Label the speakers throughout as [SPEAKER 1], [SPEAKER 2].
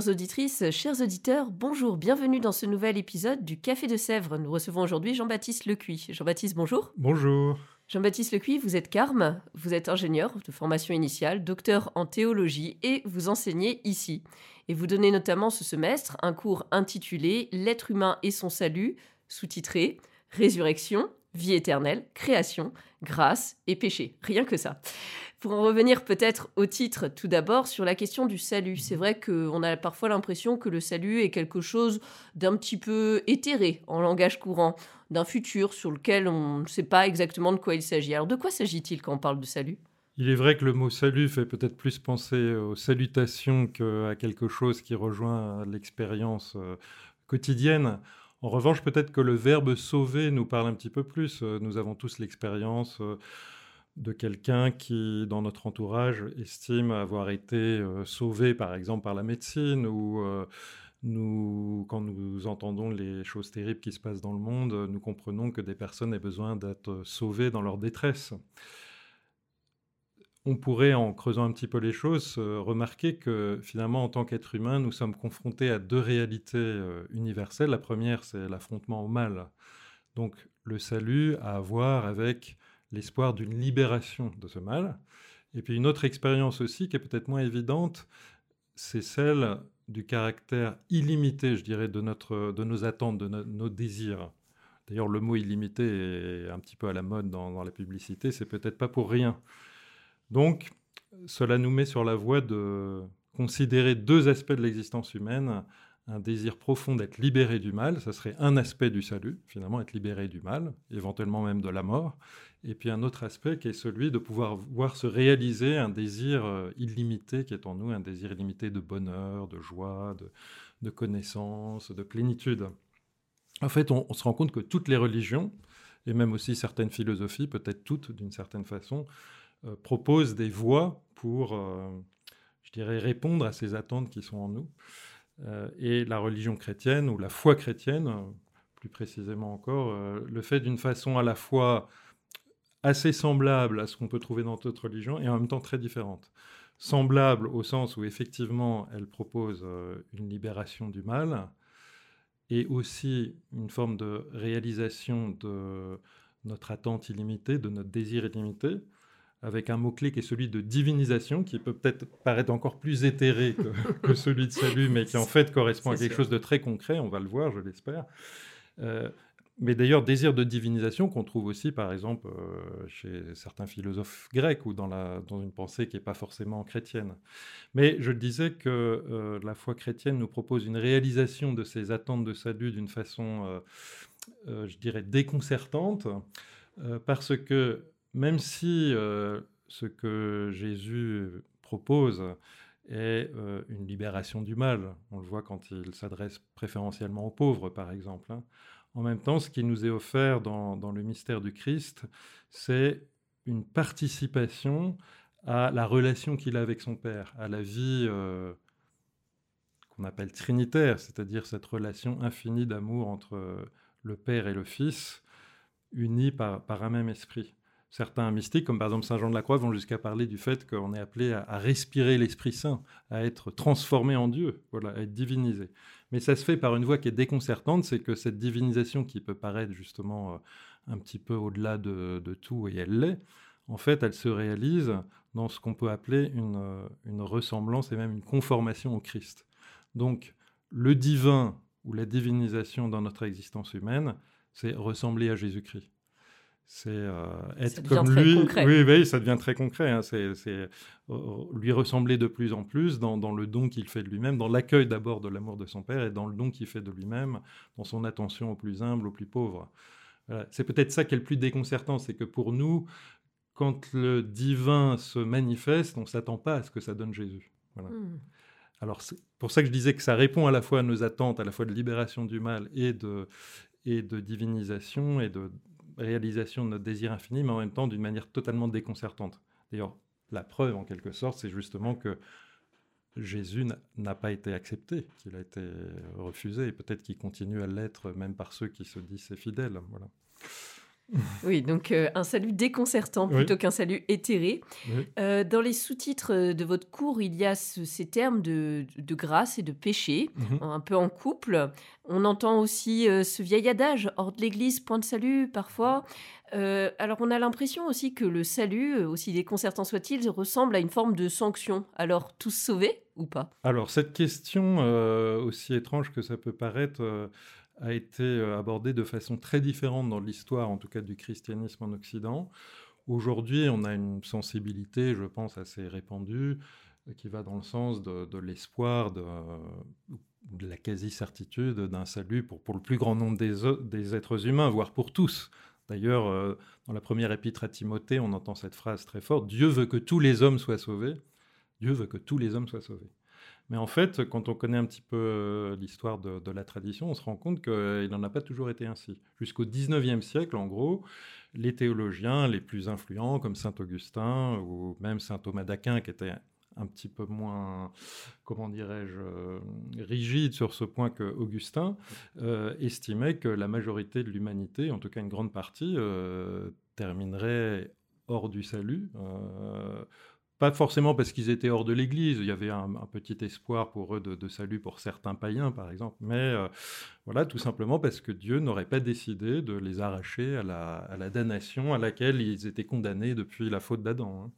[SPEAKER 1] Chères auditrices, chers auditeurs, bonjour, bienvenue dans ce nouvel épisode du Café de Sèvres. Nous recevons aujourd'hui Jean-Baptiste Lecuy. Jean-Baptiste, bonjour.
[SPEAKER 2] Bonjour.
[SPEAKER 1] Jean-Baptiste Lecuy, vous êtes carme, vous êtes ingénieur de formation initiale, docteur en théologie et vous enseignez ici. Et vous donnez notamment ce semestre un cours intitulé L'être humain et son salut, sous-titré Résurrection, vie éternelle, création, grâce et péché. Rien que ça. Pour en revenir peut-être au titre tout d'abord sur la question du salut, c'est vrai qu'on a parfois l'impression que le salut est quelque chose d'un petit peu éthéré en langage courant, d'un futur sur lequel on ne sait pas exactement de quoi il s'agit. Alors de quoi s'agit-il quand on parle de salut?
[SPEAKER 2] Il est vrai que le mot salut fait peut-être plus penser aux salutations qu'à quelque chose qui rejoint l'expérience euh, quotidienne. En revanche, peut-être que le verbe sauver nous parle un petit peu plus. Euh, nous avons tous l'expérience euh, de quelqu'un qui, dans notre entourage, estime avoir été euh, sauvé, par exemple, par la médecine, ou euh, nous, quand nous entendons les choses terribles qui se passent dans le monde, nous comprenons que des personnes aient besoin d'être sauvées dans leur détresse. On pourrait, en creusant un petit peu les choses, remarquer que finalement, en tant qu'être humain, nous sommes confrontés à deux réalités euh, universelles. La première, c'est l'affrontement au mal. Donc, le salut à avoir avec l'espoir d'une libération de ce mal. Et puis une autre expérience aussi qui est peut-être moins évidente, c'est celle du caractère illimité, je dirais, de, notre, de nos attentes, de nos désirs. D'ailleurs, le mot illimité est un petit peu à la mode dans, dans la publicité, c'est peut-être pas pour rien. Donc, cela nous met sur la voie de considérer deux aspects de l'existence humaine un désir profond d'être libéré du mal, ça serait un aspect du salut, finalement, être libéré du mal, éventuellement même de la mort. Et puis un autre aspect qui est celui de pouvoir voir se réaliser un désir euh, illimité qui est en nous, un désir illimité de bonheur, de joie, de, connaissance, de plénitude. En fait, on, se rend compte que toutes les religions, et même aussi certaines philosophies, peut-être toutes d'une certaine façon, euh, proposent des voies pour, euh, je dirais, répondre à ces attentes qui sont en nous. Et la religion chrétienne ou la foi chrétienne, plus précisément encore, le fait d'une façon à la fois assez semblable à ce qu'on peut trouver dans d'autres religions et en même temps très différente. Semblable au sens où effectivement elle propose euh, une libération du mal et aussi une forme de réalisation de notre attente illimitée, de notre désir illimité, avec un mot-clé qui est celui de divinisation, qui peut peut-être paraître encore plus éthéré que, celui de salut, mais qui en fait correspond à quelque chose de très concret, on va le voir, je l'espère. Euh, mais d'ailleurs, désir de divinisation qu'on trouve aussi, par exemple, euh, chez certains philosophes grecs ou dans, la, dans une pensée qui n'est pas forcément chrétienne. Mais je disais que euh, la foi chrétienne nous propose une réalisation de ces attentes de salut d'une façon, je dirais, déconcertante, parce que même si euh, ce que Jésus propose est euh, une libération du mal, on le voit quand il s'adresse préférentiellement aux pauvres, par exemple, hein. En même temps, ce qui nous est offert dans, le mystère du Christ, c'est une participation à la relation qu'il a avec son Père, à la vie euh, qu'on appelle trinitaire, c'est-à-dire cette relation infinie d'amour entre le Père et le Fils, unis par un même esprit. Certains mystiques, comme par exemple Saint Jean de la Croix, vont jusqu'à parler du fait qu'on est appelé à, respirer l'Esprit Saint, à être transformé en Dieu, voilà, à être divinisé. Mais ça se fait par une voie qui est déconcertante, c'est que cette divinisation qui peut paraître justement euh, un petit peu au-delà de, tout, et elle l'est, en fait, elle se réalise dans ce qu'on peut appeler une, euh, une ressemblance et même une conformation au Christ. Donc, le divin ou la divinisation dans notre existence humaine, c'est ressembler à Jésus-Christ. C'est euh, être comme lui. Oui, oui, ça devient très concret. Hein. C'est euh, lui ressembler de plus en plus dans, le don qu'il fait de lui-même, dans l'accueil d'abord de l'amour de son père et dans le don qu'il fait de lui-même, dans son attention aux plus humbles, aux plus pauvres. C'est peut-être ça qui est le plus déconcertant, c'est que pour nous, quand le divin se manifeste, on ne s'attend pas à ce que ça donne Jésus. Voilà. Hmm. Alors c'est pour ça que je disais que ça répond à la fois à nos attentes, à la fois de libération du mal et de, et de divinisation et de réalisation de notre désir infini, mais en même temps d'une manière totalement déconcertante. D'ailleurs, la preuve en quelque sorte, c'est justement que Jésus n'a pas été accepté, qu'il a été refusé, et peut-être qu'il continue à l'être même par ceux qui se disent ses fidèles. Voilà.
[SPEAKER 1] Oui, donc euh, un salut déconcertant plutôt qu'un salut éthéré. Euh, dans les sous-titres de votre cours, il y a ces termes de, grâce et de péché, mhm. un peu en couple. On entend aussi euh, ce vieil adage, hors de l'Église, point de salut, parfois. alors on a l'impression aussi que le salut, aussi déconcertant soit-il, ressemble à une forme de sanction. Alors tous sauvés ou pas?
[SPEAKER 2] Alors cette question, aussi étrange que ça peut paraître a été euh, abordé de façon très différente dans l'histoire, en tout cas du christianisme en Occident. Aujourd'hui, on a une sensibilité, je pense, assez répandue, euh, qui va dans le sens de, l'espoir, de, de, la quasi-certitude d'un salut pour, pour le plus grand nombre des, des êtres humains, voire pour tous. D'ailleurs, euh, dans la première épître à Timothée, on entend cette phrase très forte, Dieu veut que tous les hommes soient sauvés. Dieu veut que tous les hommes soient sauvés. Mais en fait, quand on connaît un petit peu euh, l'histoire de, la tradition, on se rend compte qu'il n'en a pas toujours été ainsi. Jusqu'au XIXe siècle, en gros, les théologiens les plus influents, comme Saint Augustin ou même Saint Thomas d'Aquin, qui était un petit peu moins, comment dirais-je, euh, rigide sur ce point que Augustin, euh, que la majorité de l'humanité, en tout cas une grande partie, terminerait hors du salut pas forcément parce qu'ils étaient hors de l'Église, il y avait un, petit espoir pour eux de, salut pour certains païens, par exemple, mais euh, voilà, tout simplement parce que Dieu n'aurait pas décidé de les arracher à la, damnation à laquelle ils étaient condamnés depuis la faute d'Adam. Hein.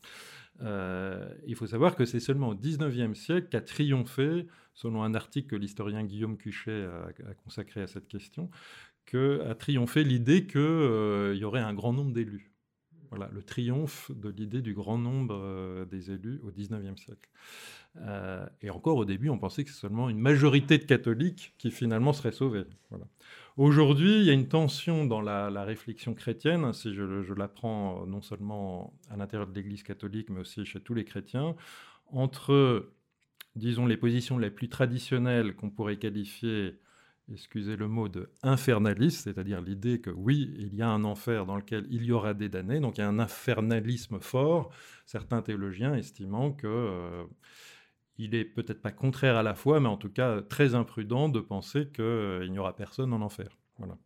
[SPEAKER 2] Euh, il faut savoir que c'est seulement au XIXe siècle qu'a triomphé, selon un article que l'historien Guillaume Cuchet a, consacré à cette question, qu'a triomphé l'idée qu'il euh, y aurait un grand nombre d'élus. Voilà, le triomphe de l'idée du grand nombre euh, des élus au XIXe siècle. Euh, et encore au début, on pensait que c'est seulement une majorité de catholiques qui finalement seraient sauvés. Voilà. Aujourd'hui, il y a une tension dans la, réflexion chrétienne, si je, je l'apprends non seulement à l'intérieur de l'Église catholique, mais aussi chez tous les chrétiens, entre, disons, les positions les plus traditionnelles qu'on pourrait qualifier excusez le mot, de infernaliste, c'est-à-dire l'idée que oui, il y a un enfer dans lequel il y aura des damnés, donc il y a un infernalisme fort, certains théologiens estimant que... Euh, il est peut-être pas contraire à la foi, mais en tout cas très imprudent de penser qu'il euh, n'y aura personne en enfer. Voilà.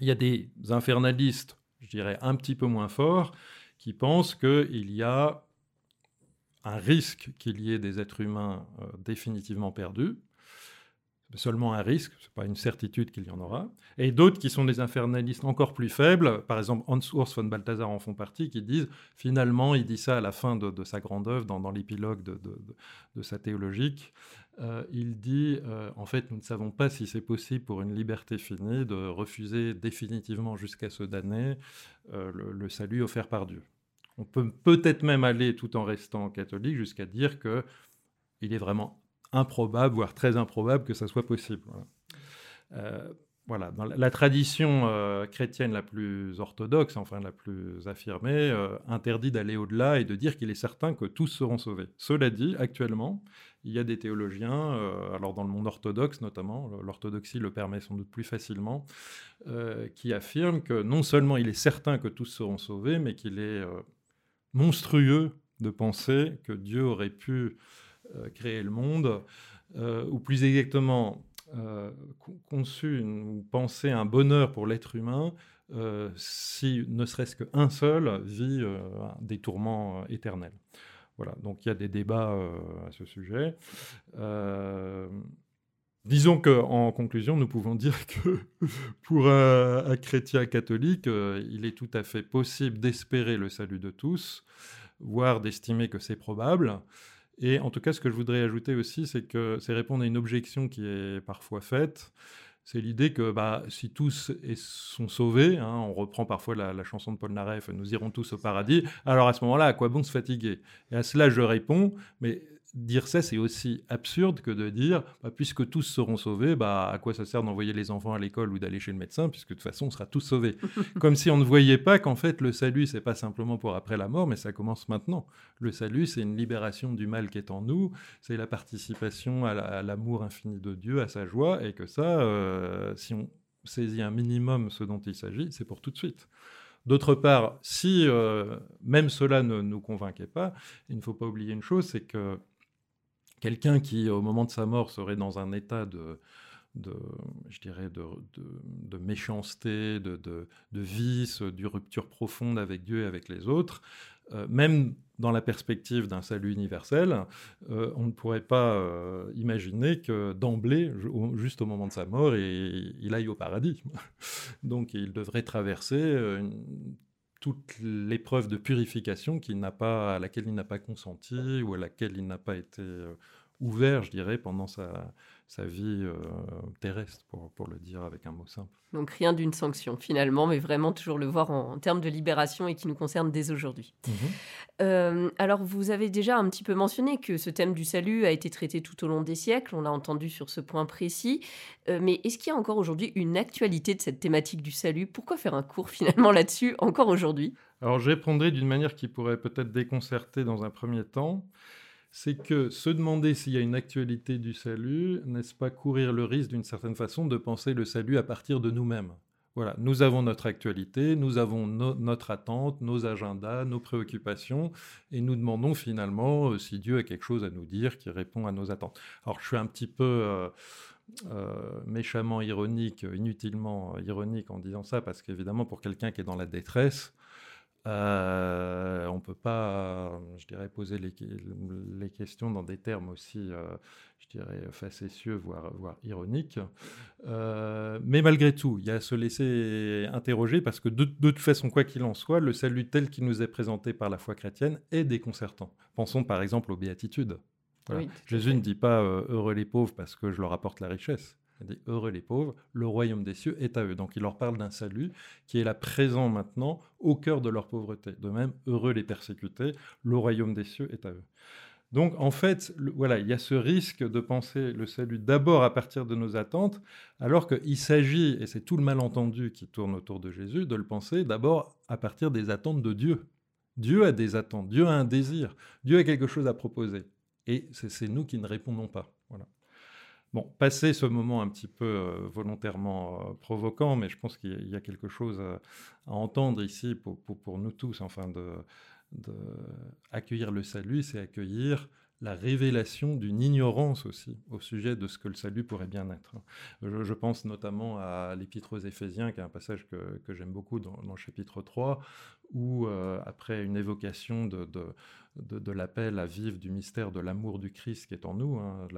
[SPEAKER 2] Il y a des infernalistes, je dirais un petit peu moins forts, qui pensent qu'il y a un risque qu'il y ait des êtres humains euh, définitivement perdus, seulement un risque, ce n'est pas une certitude qu'il y en aura. Et d'autres qui sont des infernalistes encore plus faibles, par exemple Hans Urs von Balthasar en font partie, qui disent finalement, il dit ça à la fin de, sa grande œuvre, dans, l'épilogue de, sa théologique, euh, il dit euh, en fait, nous ne savons pas si c'est possible pour une liberté finie de refuser définitivement jusqu'à se damner euh, le, le, salut offert par Dieu. On peut peut-être même aller, tout en restant catholique, jusqu'à dire que il est vraiment improbable, voire très improbable que ça soit possible. Voilà. Euh, la tradition euh, chrétienne la plus orthodoxe, enfin la plus affirmée, euh, interdit d'aller au-delà et de dire qu'il est certain que tous seront sauvés. Cela dit, actuellement, il y a des théologiens, alors dans le monde orthodoxe notamment, l'orthodoxie le permet sans doute plus facilement, qui affirment que non seulement il est certain que tous seront sauvés, mais qu'il est monstrueux de penser que Dieu aurait pu euh, créer le monde, euh, ou plus exactement euh, conçu ou pensé un bonheur pour l'être humain si ne serait-ce qu'un seul vit des tourments éternels. Voilà, donc il y a des débats à ce sujet. Disons qu'en conclusion, nous pouvons dire que pour un, chrétien catholique, il est tout à fait possible d'espérer le salut de tous, voire d'estimer que c'est probable. Et en tout cas, ce que je voudrais ajouter aussi, c'est que c'est répondre à une objection qui est parfois faite. C'est l'idée que bah, si tous sont sauvés, hein, on reprend parfois la, chanson de Paul Naref, nous irons tous au paradis, alors à ce moment-là, à quoi bon se fatiguer? Et à cela, je réponds, mais dire ça, c'est aussi absurde que de dire, bah, puisque tous seront sauvés, bah, à quoi ça sert d'envoyer les enfants à l'école ou d'aller chez le médecin, puisque de toute façon, on sera tous sauvés. Comme si on ne voyait pas qu'en fait, le salut, c'est pas simplement pour après la mort, mais ça commence maintenant. Le salut, c'est une libération du mal qui est en nous, c'est la participation à l'amour infini de Dieu, à sa joie, et que ça, euh, si on saisit un minimum ce dont il s'agit, c'est pour tout de suite. D'autre part, si euh, même cela ne nous convainquait pas, il ne faut pas oublier une chose, c'est que quelqu'un qui, au moment de sa mort, serait dans un état de, je dirais, de, méchanceté, de, vice, de rupture profonde avec Dieu et avec les autres, euh, même dans la perspective d'un salut universel, euh, on ne pourrait pas euh, imaginer que d'emblée, juste au moment de sa mort, il, aille au paradis. Donc il devrait traverser toute l'épreuve de purification à laquelle il n'a pas consenti ou à laquelle il n'a pas été ouvert, je dirais, pendant sa, sa vie euh, terrestre, pour, pour, le dire avec un mot simple.
[SPEAKER 1] Donc rien d'une sanction finalement, mais vraiment toujours le voir en, termes de libération et qui nous concerne dès aujourd'hui. Mhm. Euh, alors vous avez déjà un petit peu mentionné que ce thème du salut a été traité tout au long des siècles, on l'a entendu sur ce point précis, euh, mais est-ce qu'il y a encore aujourd'hui une actualité de cette thématique du salut? Pourquoi faire un cours finalement là-dessus encore aujourd'hui?
[SPEAKER 2] Alors je répondrai d'une manière qui pourrait peut-être déconcerter dans un premier temps c'est que se demander s'il y a une actualité du salut, n'est-ce pas courir le risque d'une certaine façon de penser le salut à partir de nous-mêmes? Voilà, nous avons notre actualité, nous avons notre attente, nos agendas, nos préoccupations, et nous demandons finalement euh, si Dieu a quelque chose à nous dire qui répond à nos attentes. Alors je suis un petit peu euh, euh, méchamment ironique, inutilement ironique en disant ça, parce qu'évidemment pour quelqu'un qui est dans la détresse, peut pas, je dirais, poser les, les, questions dans des termes aussi, euh, je dirais, facétieux, voire, voire ironiques. Euh, mais malgré tout, il y a à se laisser interroger parce que de, toute façon, quoi qu'il en soit, le salut tel qu'il nous est présenté par la foi chrétienne est déconcertant. Pensons par exemple aux béatitudes. Jésus ne dit pas heureux les pauvres parce que je leur apporte la richesse. Dit Heureux les pauvres, le royaume des cieux est à eux. Donc il leur parle d'un salut qui est là présent maintenant au cœur de leur pauvreté. De même, heureux les persécutés, le royaume des cieux est à eux. Donc en fait, voilà, il y a ce risque de penser le salut d'abord à partir de nos attentes, alors qu'il s'agit, et c'est tout le malentendu qui tourne autour de Jésus, de le penser d'abord à partir des attentes de Dieu. Dieu a des attentes, Dieu a un désir, Dieu a quelque chose à proposer. Et c'est nous qui ne répondons pas. Voilà. Bon, passer ce moment un petit peu euh, volontairement euh, provoquant, mais je pense qu'il y, a quelque chose à, entendre ici pour, nous tous, enfin, de accueillir le salut, c'est accueillir la révélation d'une ignorance aussi au sujet de ce que le salut pourrait bien être. Je, pense notamment à l'Épître aux Éphésiens, qui est un passage que, j'aime beaucoup dans, le chapitre 3, où, euh, après une évocation de, l'appel à vivre du mystère de l'amour du Christ qui est en nous, hein,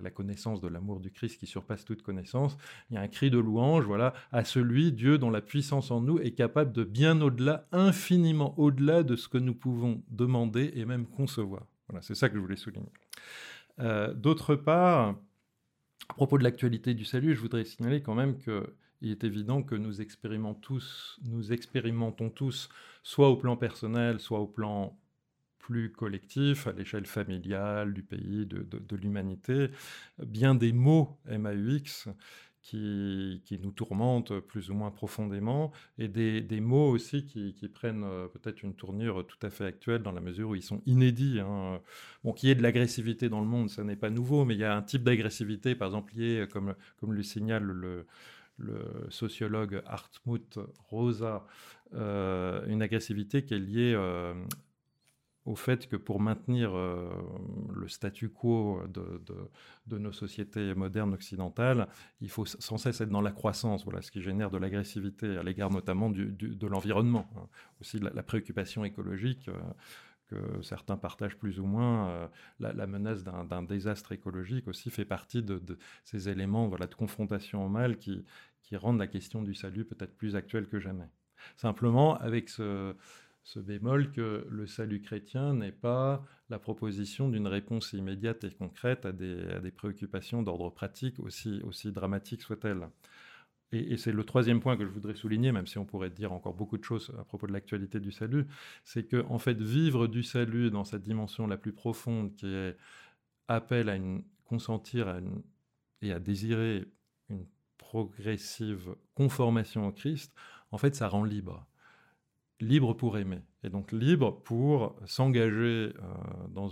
[SPEAKER 2] la, connaissance de l'amour du Christ qui surpasse toute connaissance, il y a un cri de louange voilà, à celui, Dieu, dont la puissance en nous est capable de bien au-delà, infiniment au-delà de ce que nous pouvons demander et même concevoir. Voilà, c'est ça que je voulais souligner. Euh, d'autre part, à propos de l'actualité du salut, je voudrais signaler quand même qu'il est évident que nous expérimentons tous, nous expérimentons tous, soit au plan personnel, soit au plan plus collectif, à l'échelle familiale, du pays, de, de l'humanité, bien des mots MAUX qui, nous tourmentent plus ou moins profondément, et des, mots aussi qui, prennent euh, peut-être une tournure tout à fait actuelle dans la mesure où ils sont inédits. Hein. Bon, qu'il y ait de l'agressivité dans le monde, ça n'est pas nouveau, mais il y a un type d'agressivité, par exemple, lié, comme, comme le signale le, le sociologue Hartmut Rosa, euh, une agressivité qui est liée euh, au fait que pour maintenir euh, le statu quo de, de, nos sociétés modernes occidentales, il faut sans cesse être dans la croissance, voilà, ce qui génère de l'agressivité à l'égard notamment de l'environnement, hein. aussi la, la, préoccupation écologique. Euh, que certains partagent plus ou moins, euh, la, menace d'un désastre écologique aussi fait partie de, ces éléments voilà, de confrontation au mal qui, qui rendent la question du salut peut-être plus actuelle que jamais. Simplement, avec ce, ce bémol que le salut chrétien n'est pas la proposition d'une réponse immédiate et concrète à des, préoccupations d'ordre pratique, aussi, aussi dramatiques soient-elles. Et, c'est le troisième point que je voudrais souligner, même si on pourrait dire encore beaucoup de choses à propos de l'actualité du salut, c'est que en fait vivre du salut dans sa dimension la plus profonde, qui est appelle à consentir et à désirer une progressive conformation au Christ, en fait, ça rend libre libre pour aimer, et donc libre pour s'engager euh, dans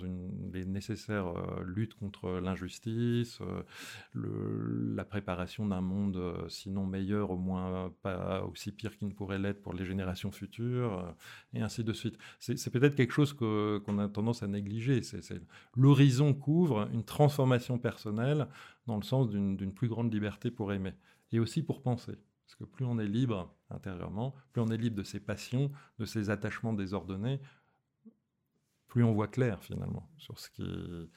[SPEAKER 2] les nécessaires euh, luttes contre l'injustice, euh, la préparation d'un monde sinon meilleur, au moins pas aussi pire qu'il ne pourrait l'être pour les générations futures, et ainsi de suite. C'est peut-être quelque chose qu'on a tendance à négliger. L'horizon couvre une transformation personnelle dans le sens d'une plus grande liberté pour aimer, et aussi pour penser. Parce que plus on est libre intérieurement, plus on est libre de ses passions, de ses attachements désordonnés, plus on voit clair finalement sur ce qui euh,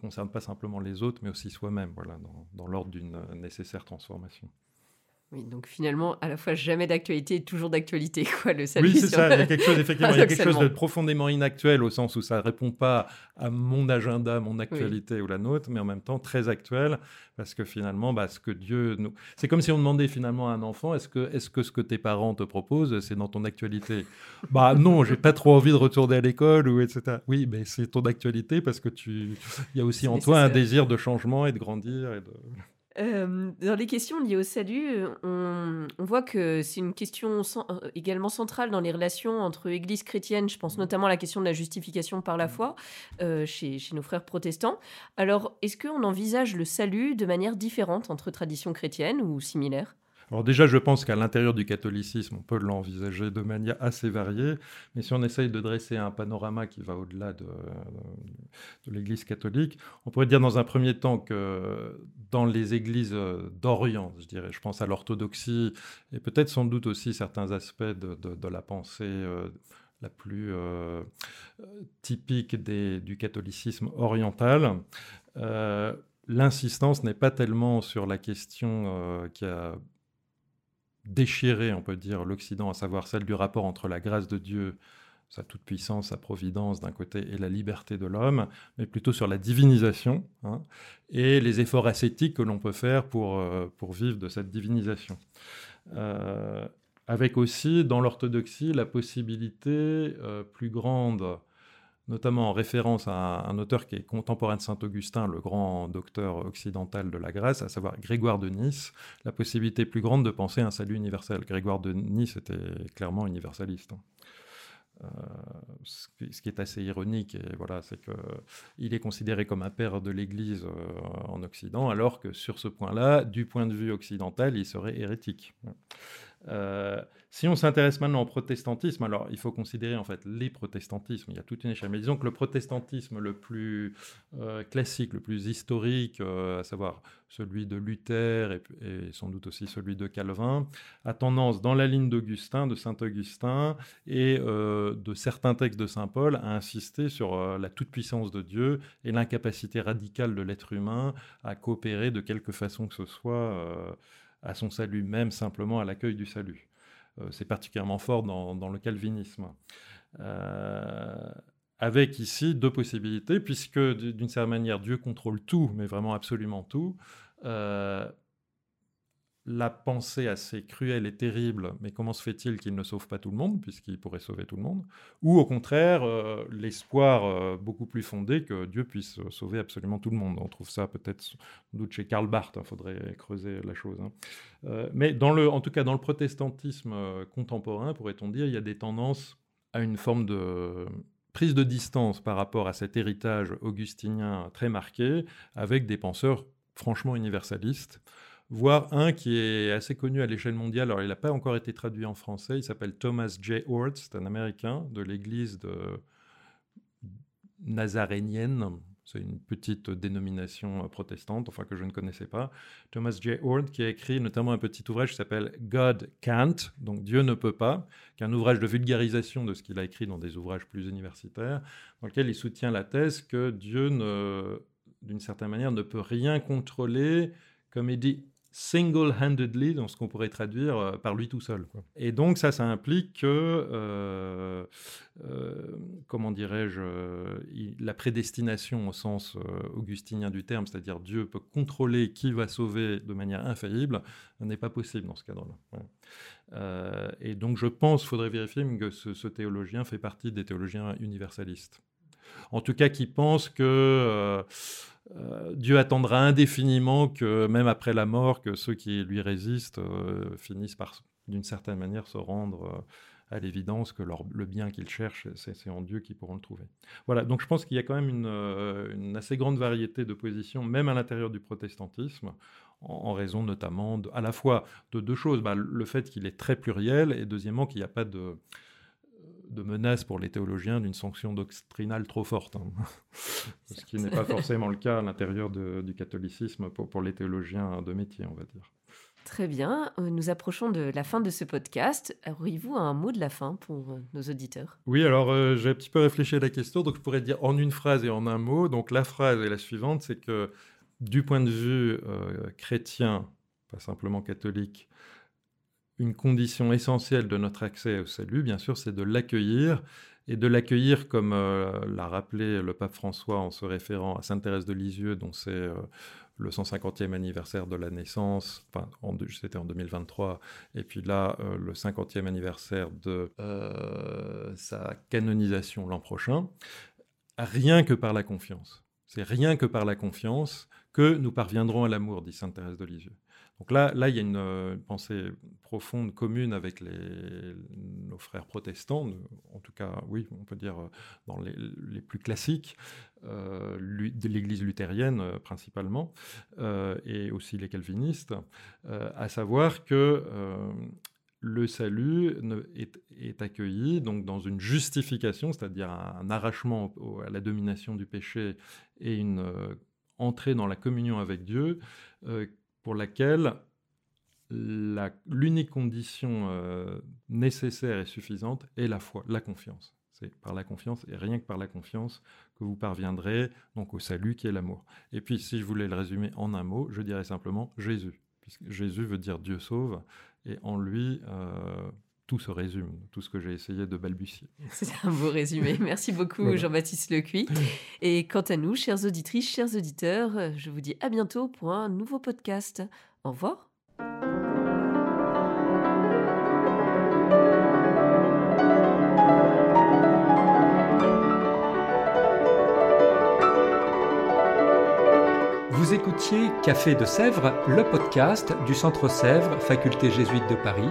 [SPEAKER 2] concerne pas simplement les autres, mais aussi soi-même, dans l'ordre d'une nécessaire transformation.
[SPEAKER 1] Oui, donc finalement, à la fois jamais d'actualité et toujours d'actualité, quoi, le salut.
[SPEAKER 2] Oui, c'est ça. Il y a quelque chose, effectivement, il y a quelque chose de profondément inactuel au sens où ça ne répond pas à mon agenda, mon actualité ou la nôtre, mais en même temps très actuel, parce que finalement, bah, ce que Dieu nous. C'est comme si on demandait finalement à un enfant est-ce que, est -ce que ce que tes parents te proposent, c'est dans ton actualité? Bah non, j'ai pas trop envie de retourner à l'école, ou etc. Oui, mais c'est ton actualité parce que tu. Il y a aussi en toi un désir de changement et de grandir. Et de
[SPEAKER 1] dans les questions liées au salut, on, voit que c'est une question également centrale dans les relations entre Église chrétienne. Je pense notamment à la question de la justification par la mmh. foi chez, chez, nos frères protestants. Alors, est-ce qu'on envisage le salut de manière différente entre traditions chrétiennes ou similaires?
[SPEAKER 2] Alors déjà, je pense qu'à l'intérieur du catholicisme, on peut l'envisager de manière assez variée, mais si on essaye de dresser un panorama qui va au-delà de, l'Église catholique, on pourrait dire dans un premier temps que dans les églises d'Orient, je dirais, je pense à l'orthodoxie et peut-être sans doute aussi certains aspects de, la pensée euh, la plus euh, typique du catholicisme oriental, euh, l'insistance n'est pas tellement sur la question qui a déchirer, on peut dire, l'Occident, à savoir celle du rapport entre la grâce de Dieu, sa toute-puissance, sa providence d'un côté, et la liberté de l'homme, mais plutôt sur la divinisation hein, et les efforts ascétiques que l'on peut faire pour, euh, pour vivre de cette divinisation. Euh, avec aussi, dans l'orthodoxie, la possibilité euh, plus grande notamment en référence à un auteur qui est contemporain de Saint-Augustin, le grand docteur occidental de la Grèce, à savoir Grégoire de Nice, la possibilité plus grande de penser à un salut universel. Grégoire de Nice était clairement universaliste. Hein. Euh, ce qui est assez ironique, c'est qu'il est considéré comme un père de l'Église euh, en Occident, alors que sur ce point-là, du point de vue occidental, il serait hérétique. Euh, si on s'intéresse maintenant au protestantisme, alors il faut considérer en fait les protestantismes. Il y a toute une échelle. Mais disons que le protestantisme le plus euh, classique, le plus historique, euh, à savoir celui de Luther et, sans doute aussi celui de Calvin, a tendance, dans la ligne d'Augustin, de Saint Augustin et de certains textes de Saint Paul, à insister sur la toute-puissance de Dieu et l'incapacité radicale de l'être humain à coopérer de quelque façon que ce soit à son salut, même simplement à l'accueil du salut. Euh, c'est particulièrement fort dans, le calvinisme. Euh, avec ici deux possibilités, puisque d'une certaine manière, Dieu contrôle tout, mais vraiment absolument tout. Euh, la pensée assez cruelle et terrible, mais comment se fait-il qu'il ne sauve pas tout le monde, puisqu'il pourrait sauver tout le monde? Ou au contraire, euh, l'espoir euh, beaucoup plus fondé que Dieu puisse sauver absolument tout le monde? On trouve ça peut-être doute chez Karl Barth, il hein, faudrait creuser la chose. Hein. Euh, mais dans le, en tout cas, dans le protestantisme contemporain, pourrait-on dire, il y a des tendances à une forme de prise de distance par rapport à cet héritage augustinien très marqué, avec des penseurs franchement universalistes voire un qui est assez connu à l'échelle mondiale. Alors, il n'a pas encore été traduit en français. Il s'appelle Thomas J. Ord. C'est un Américain de l'église de... nazarénienne. C'est une petite dénomination protestante, enfin que je ne connaissais pas. Thomas J. Ord, qui a écrit notamment un petit ouvrage qui s'appelle God Can't, donc Dieu ne peut pas, qui est un ouvrage de vulgarisation de ce qu'il a écrit dans des ouvrages plus universitaires, dans lequel il soutient la thèse que Dieu, d'une certaine manière, ne peut rien contrôler, comme il dit, single-handedly, dans ce qu'on pourrait traduire euh, par lui tout seul. Et donc ça, ça implique que, euh, euh, comment dirais-je, la prédestination au sens augustinien du terme, c'est-à-dire Dieu peut contrôler qui va sauver de manière infaillible, n'est pas possible dans ce cadre-là. et donc je pense, faudrait vérifier que ce, ce, théologien fait partie des théologiens universalistes. en tout cas qui pense que Dieu attendra indéfiniment que même après la mort, que ceux qui lui résistent finissent par, d'une certaine manière, se rendre à l'évidence que le bien qu'ils cherchent, c'est en Dieu qu'ils pourront le trouver. Voilà, donc je pense qu'il y a quand même une, euh, assez grande variété de positions, même à l'intérieur du protestantisme, en, raison notamment à la fois de deux choses, bah, le fait qu'il est très pluriel, et deuxièmement qu'il n'y a pas de de menace pour les théologiens d'une sanction doctrinale trop forte, hein. ce qui n'est pas forcément le cas à l'intérieur du catholicisme pour, pour les théologiens de métier, on va dire.
[SPEAKER 1] Très bien, euh, nous approchons de la fin de ce podcast. Auriez-vous un mot de la fin pour euh, nos auditeurs?
[SPEAKER 2] Oui, alors euh, j'ai un petit peu réfléchi à la question, donc je pourrais dire en une phrase et en un mot. Donc la phrase est la suivante, c'est que du point de vue chrétien, pas simplement catholique, une condition essentielle de notre accès au salut, bien sûr, c'est de l'accueillir et de l'accueillir comme l'a rappelé le pape François en se référant à Sainte Thérèse de Lisieux, dont c'est le 150e anniversaire de la naissance, enfin c'était en 2023, et puis là euh, le 50e anniversaire de euh, sa canonisation l'an prochain, rien que par la confiance. C'est rien que par la confiance que nous parviendrons à l'amour, dit Sainte Thérèse de Lisieux. Donc là, là, il y a une, euh, pensée profonde commune avec nos frères protestants, en tout cas, oui, on peut dire dans les, plus classiques euh, de l'Église luthérienne euh, principalement, et aussi les calvinistes, à savoir que le salut est, accueilli donc dans une justification, c'est-à-dire un, arrachement à la domination du péché et une entrée dans la communion avec Dieu pour laquelle l'unique condition euh, nécessaire et suffisante est la foi, la confiance. C'est par la confiance et rien que par la confiance que vous parviendrez donc au salut qui est l'amour. Et puis si je voulais le résumer en un mot, je dirais simplement Jésus, puisque Jésus veut dire Dieu sauve et en lui euh, tout se résume, tout ce que j'ai essayé de balbutier.
[SPEAKER 1] C'est un beau résumé. Merci beaucoup Jean-Baptiste Lecuy. Et quant à nous, chères auditrices, chers auditeurs, je vous dis à bientôt pour un nouveau podcast. Au revoir.
[SPEAKER 3] Vous écoutiez Café de Sèvres, le podcast du Centre Sèvres, Faculté jésuite de Paris